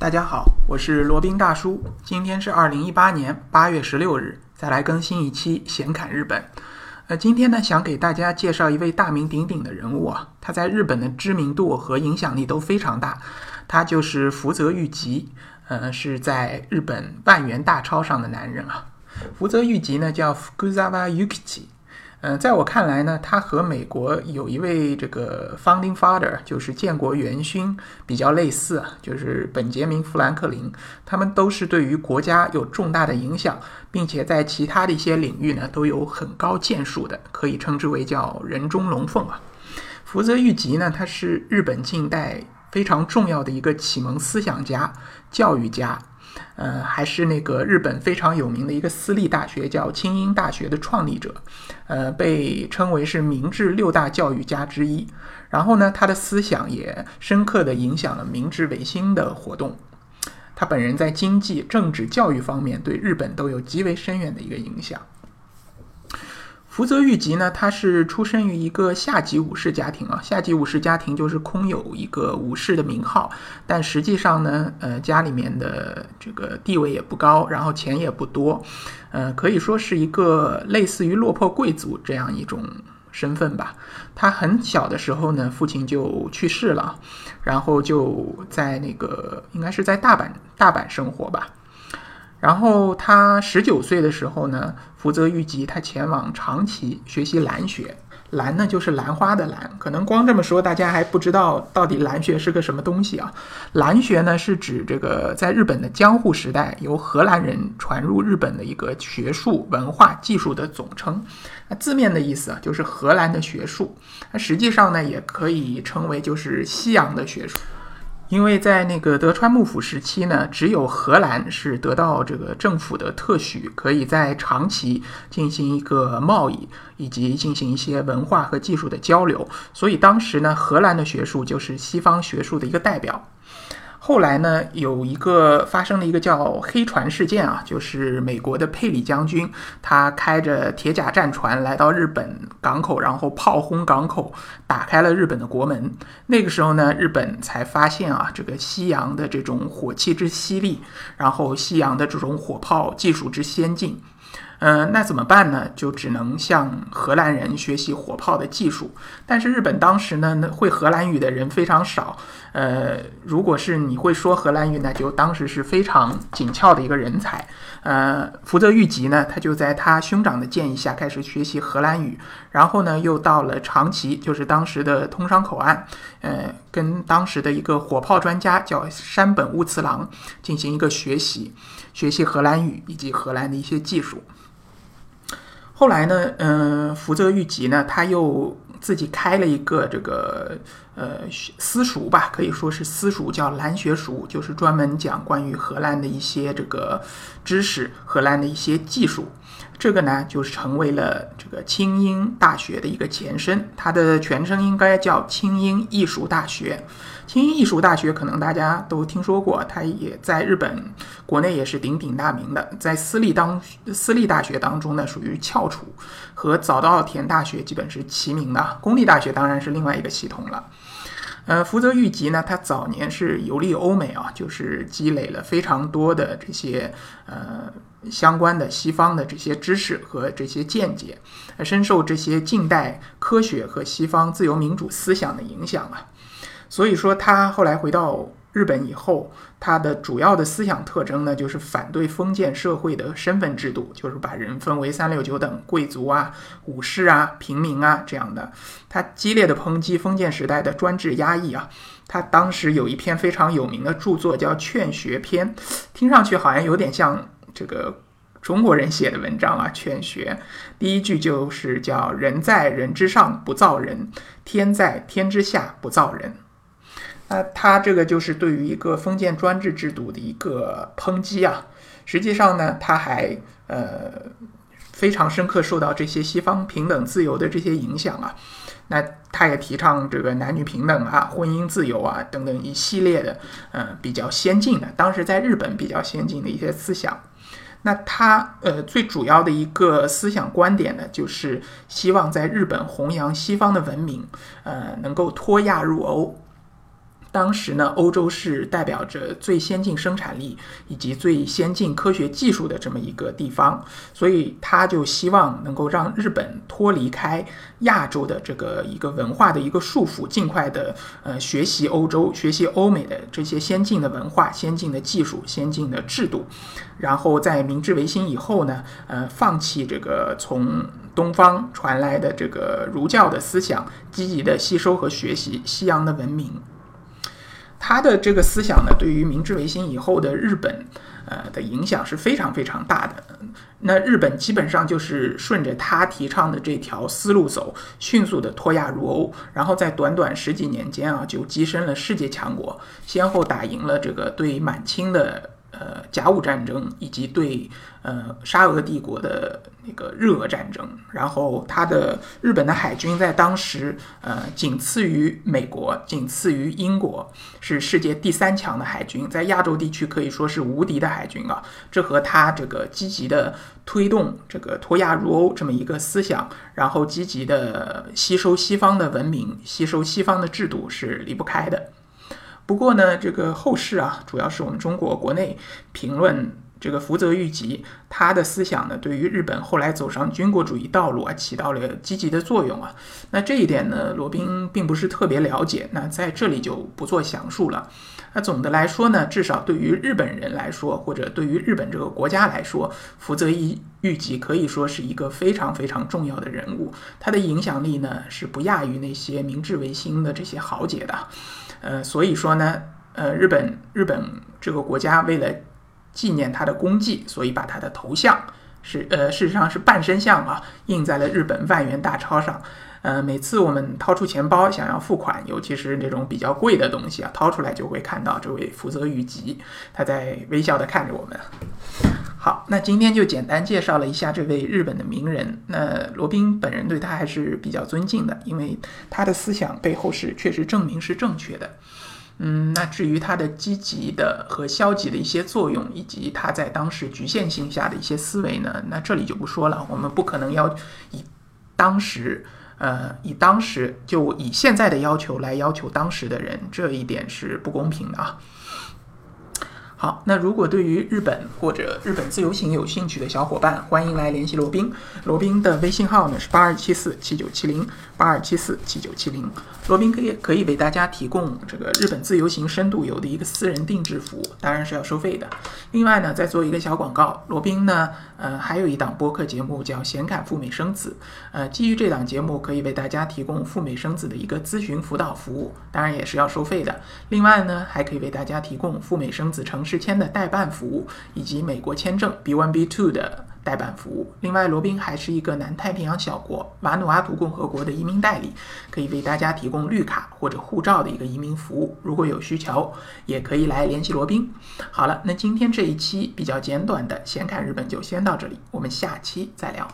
大家好，我是罗宾大叔。今天是二零一八年八月十六日，再来更新一期闲侃日本。呃，今天呢，想给大家介绍一位大名鼎鼎的人物啊，他在日本的知名度和影响力都非常大。他就是福泽谕吉，呃，是在日本万元大钞上的男人啊。福泽谕吉呢，叫福泽瓦 Yukichi。嗯，在我看来呢，他和美国有一位这个 founding father，就是建国元勋比较类似，就是本杰明·富兰克林。他们都是对于国家有重大的影响，并且在其他的一些领域呢都有很高建树的，可以称之为叫人中龙凤啊。福泽谕吉呢，他是日本近代非常重要的一个启蒙思想家、教育家。呃，还是那个日本非常有名的一个私立大学，叫清英大学的创立者，呃，被称为是明治六大教育家之一。然后呢，他的思想也深刻地影响了明治维新的活动。他本人在经济、政治、教育方面对日本都有极为深远的一个影响。福泽谕吉呢，他是出生于一个下级武士家庭啊。下级武士家庭就是空有一个武士的名号，但实际上呢，呃，家里面的这个地位也不高，然后钱也不多，呃，可以说是一个类似于落魄贵族这样一种身份吧。他很小的时候呢，父亲就去世了，然后就在那个应该是在大阪大阪生活吧。然后他十九岁的时候呢，福泽谕吉他前往长崎学习兰学，兰呢就是兰花的兰，可能光这么说大家还不知道到底兰学是个什么东西啊？兰学呢是指这个在日本的江户时代由荷兰人传入日本的一个学术、文化、技术的总称，那字面的意思啊就是荷兰的学术，那实际上呢也可以称为就是西洋的学术。因为在那个德川幕府时期呢，只有荷兰是得到这个政府的特许，可以在长崎进行一个贸易，以及进行一些文化和技术的交流。所以当时呢，荷兰的学术就是西方学术的一个代表。后来呢，有一个发生了一个叫黑船事件啊，就是美国的佩里将军，他开着铁甲战船来到日本港口，然后炮轰港口，打开了日本的国门。那个时候呢，日本才发现啊，这个西洋的这种火器之犀利，然后西洋的这种火炮技术之先进。嗯，那怎么办呢？就只能向荷兰人学习火炮的技术。但是日本当时呢，会荷兰语的人非常少。呃，如果是你会说荷兰语，那就当时是非常紧俏的一个人才。呃，福泽谕吉呢，他就在他兄长的建议下开始学习荷兰语，然后呢，又到了长崎，就是当时的通商口岸，呃，跟当时的一个火炮专家叫山本乌次郎进行一个学习，学习荷兰语以及荷兰的一些技术。后来呢，嗯，福泽谕吉呢，他又自己开了一个这个呃私塾吧，可以说是私塾，叫兰学塾，就是专门讲关于荷兰的一些这个知识、荷兰的一些技术。这个呢，就是成为了这个清英大学的一个前身，它的全称应该叫清英艺术大学。清英艺术大学可能大家都听说过，它也在日本国内也是鼎鼎大名的，在私立当私立大学当中呢，属于翘楚，和早稻田大学基本是齐名的。公立大学当然是另外一个系统了。呃，福泽谕吉呢，他早年是游历欧美啊，就是积累了非常多的这些呃相关的西方的这些知识和这些见解，深受这些近代科学和西方自由民主思想的影响啊。所以说，他后来回到日本以后，他的主要的思想特征呢，就是反对封建社会的身份制度，就是把人分为三六九等，贵族啊、武士啊、平民啊这样的。他激烈的抨击封建时代的专制压抑啊。他当时有一篇非常有名的著作叫《劝学篇》，听上去好像有点像这个中国人写的文章啊，《劝学》第一句就是叫“人在人之上不造人，天在天之下不造人”。那他这个就是对于一个封建专制制度的一个抨击啊。实际上呢，他还呃非常深刻受到这些西方平等自由的这些影响啊。那他也提倡这个男女平等啊、婚姻自由啊等等一系列的呃比较先进的，当时在日本比较先进的一些思想。那他呃最主要的一个思想观点呢，就是希望在日本弘扬西方的文明，呃能够脱亚入欧。当时呢，欧洲是代表着最先进生产力以及最先进科学技术的这么一个地方，所以他就希望能够让日本脱离开亚洲的这个一个文化的一个束缚，尽快的呃学习欧洲、学习欧美的这些先进的文化、先进的技术、先进的制度，然后在明治维新以后呢，呃，放弃这个从东方传来的这个儒教的思想，积极的吸收和学习西洋的文明。他的这个思想呢，对于明治维新以后的日本，呃的影响是非常非常大的。那日本基本上就是顺着他提倡的这条思路走，迅速的脱亚入欧，然后在短短十几年间啊，就跻身了世界强国，先后打赢了这个对满清的。呃，甲午战争以及对呃沙俄帝国的那个日俄战争，然后它的日本的海军在当时呃仅次于美国，仅次于英国，是世界第三强的海军，在亚洲地区可以说是无敌的海军啊。这和他这个积极的推动这个脱亚入欧这么一个思想，然后积极的吸收西方的文明，吸收西方的制度是离不开的。不过呢，这个后世啊，主要是我们中国国内评论这个福泽谕吉，他的思想呢，对于日本后来走上军国主义道路啊，起到了积极的作用啊。那这一点呢，罗宾并不是特别了解，那在这里就不做详述了。那总的来说呢，至少对于日本人来说，或者对于日本这个国家来说，福泽谕谕吉可以说是一个非常非常重要的人物，他的影响力呢，是不亚于那些明治维新的这些豪杰的。呃，所以说呢，呃，日本日本这个国家为了纪念他的功绩，所以把他的头像是呃，事实上是半身像啊，印在了日本万元大钞上。呃，每次我们掏出钱包想要付款，尤其是那种比较贵的东西啊，掏出来就会看到这位福泽谕吉，他在微笑的看着我们。好，那今天就简单介绍了一下这位日本的名人。那罗宾本人对他还是比较尊敬的，因为他的思想背后是确实证明是正确的。嗯，那至于他的积极的和消极的一些作用，以及他在当时局限性下的一些思维呢，那这里就不说了。我们不可能要以当时，呃，以当时就以现在的要求来要求当时的人，这一点是不公平的啊。好，那如果对于日本或者日本自由行有兴趣的小伙伴，欢迎来联系罗宾。罗宾的微信号呢是八二七四七九七零八二七四七九七零。罗宾可以可以为大家提供这个日本自由行深度游的一个私人定制服务，当然是要收费的。另外呢，再做一个小广告，罗宾呢，呃，还有一档播客节目叫《显侃赴美生子》，呃，基于这档节目可以为大家提供赴美生子的一个咨询辅导服务，当然也是要收费的。另外呢，还可以为大家提供赴美生子成。事签的代办服务，以及美国签证 B1、B2 的代办服务。另外，罗宾还是一个南太平洋小国瓦努阿图共和国的移民代理，可以为大家提供绿卡或者护照的一个移民服务。如果有需求，也可以来联系罗宾。好了，那今天这一期比较简短的闲侃日本就先到这里，我们下期再聊。